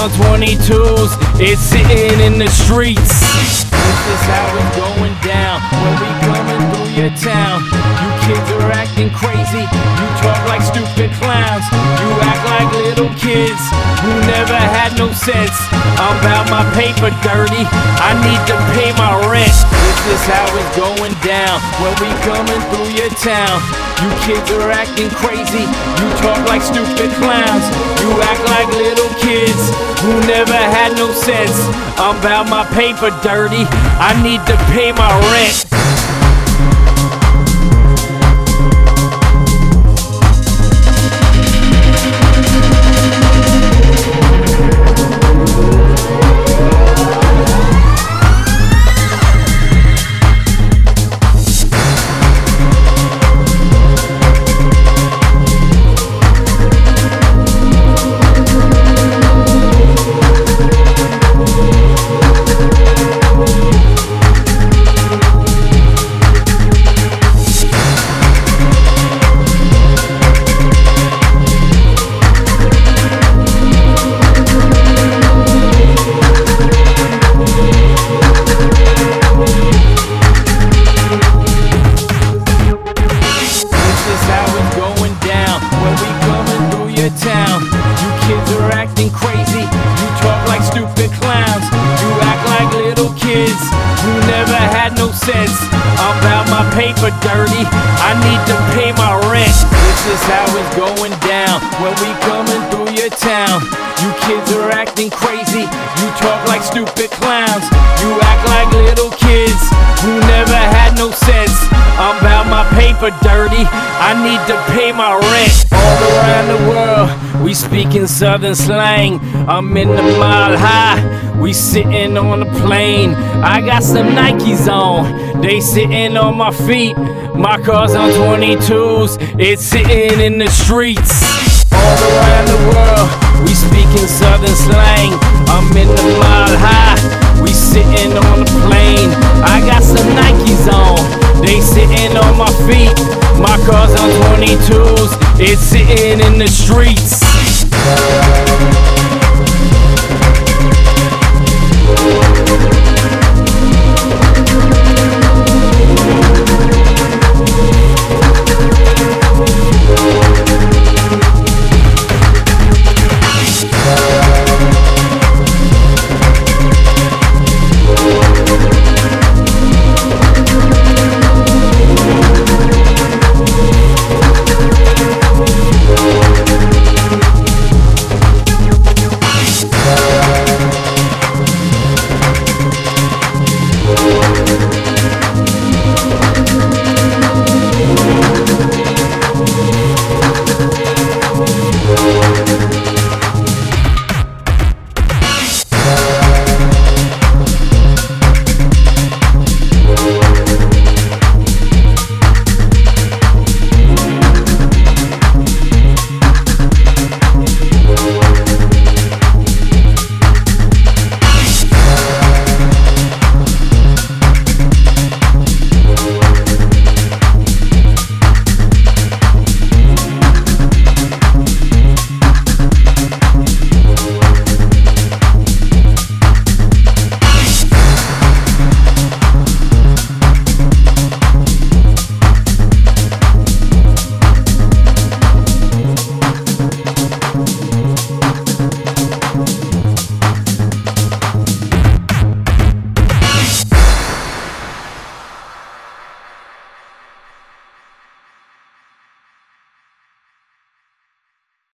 on 22s, it's sitting in the streets. This is how it's going down when we coming through your town. You kids are acting crazy, you talk like stupid clowns. You act like little kids who never had no sense. I'm about my paper dirty, I need to pay my rent. This is how it's going down when we coming through your town. You kids are acting crazy, you talk like stupid clowns. Who never had no sense. I'm about my paper dirty, I need to pay my rent. Acting crazy. You talk like stupid clowns. You act like little kids who never had no sense. About my paper dirty. I need to pay my rent. This is how it's going down when we coming through your town. You kids are acting crazy. You talk like stupid clowns. You act like little kids who never had no sense. My paper dirty. I need to pay my rent. All around the world, we speaking southern slang. I'm in the mile high. We sitting on a plane. I got some Nikes on. They sitting on my feet. My car's on 22s. It's sitting in the streets. All around the world, we speaking southern slang. I'm in the mile high. We sitting on a plane. I got some Nikes on. They sitting on my feet. My car's on 22s. It's sitting in the streets.